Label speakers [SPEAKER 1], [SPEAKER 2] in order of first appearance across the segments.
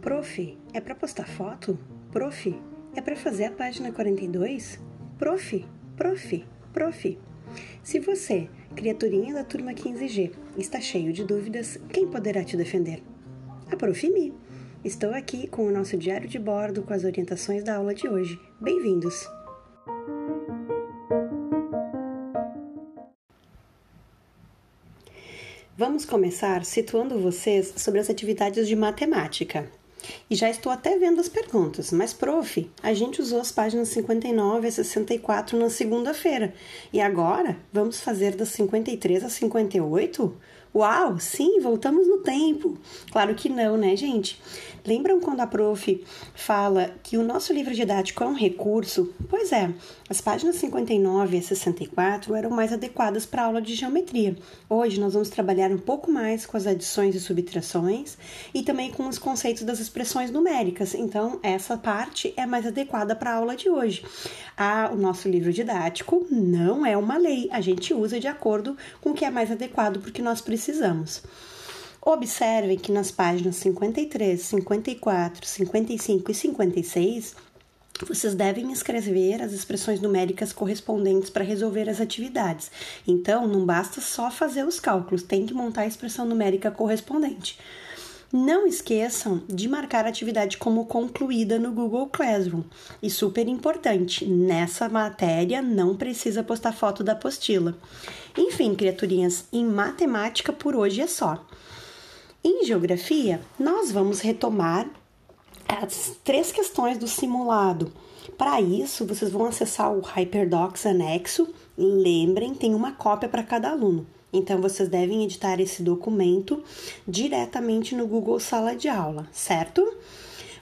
[SPEAKER 1] Prof, é para postar foto? Prof, é para fazer a página 42? Prof, prof, prof. Se você, criaturinha da turma 15G, está cheio de dúvidas, quem poderá te defender? A Prof. Mi. Estou aqui com o nosso diário de bordo com as orientações da aula de hoje. Bem-vindos! Vamos começar situando vocês sobre as atividades de matemática. E já estou até vendo as perguntas, mas prof, a gente usou as páginas 59 a 64 na segunda-feira e agora vamos fazer das 53 a 58? Uau, sim, voltamos no tempo. Claro que não, né, gente? Lembram quando a prof fala que o nosso livro didático é um recurso? Pois é, as páginas 59 a 64 eram mais adequadas para aula de geometria. Hoje nós vamos trabalhar um pouco mais com as adições e subtrações e também com os conceitos das expressões numéricas. Então, essa parte é mais adequada para a aula de hoje. Ah, o nosso livro didático não é uma lei, a gente usa de acordo com o que é mais adequado porque nós precisamos precisamos. Observem que nas páginas 53, 54, 55 e 56 vocês devem escrever as expressões numéricas correspondentes para resolver as atividades. Então, não basta só fazer os cálculos, tem que montar a expressão numérica correspondente. Não esqueçam de marcar a atividade como concluída no Google Classroom. E super importante, nessa matéria não precisa postar foto da apostila. Enfim, criaturinhas, em matemática por hoje é só. Em geografia, nós vamos retomar as três questões do simulado. Para isso, vocês vão acessar o HyperDocs anexo. Lembrem, tem uma cópia para cada aluno. Então, vocês devem editar esse documento diretamente no Google Sala de Aula, certo?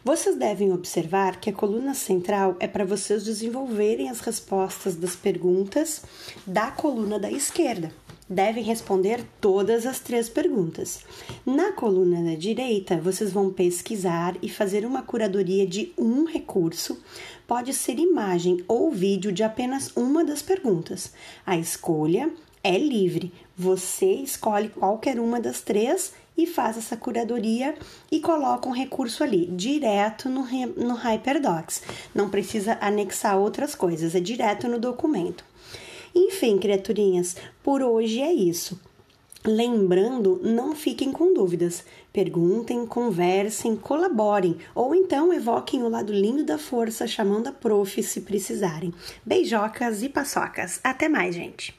[SPEAKER 1] Vocês devem observar que a coluna central é para vocês desenvolverem as respostas das perguntas da coluna da esquerda. Devem responder todas as três perguntas. Na coluna da direita, vocês vão pesquisar e fazer uma curadoria de um recurso. Pode ser imagem ou vídeo de apenas uma das perguntas. A escolha é livre. Você escolhe qualquer uma das três e faz essa curadoria e coloca um recurso ali, direto no, no HyperDocs. Não precisa anexar outras coisas, é direto no documento. Enfim, criaturinhas, por hoje é isso. Lembrando, não fiquem com dúvidas. Perguntem, conversem, colaborem ou então evoquem o lado lindo da força chamando a prof se precisarem. Beijocas e paçocas. Até mais, gente!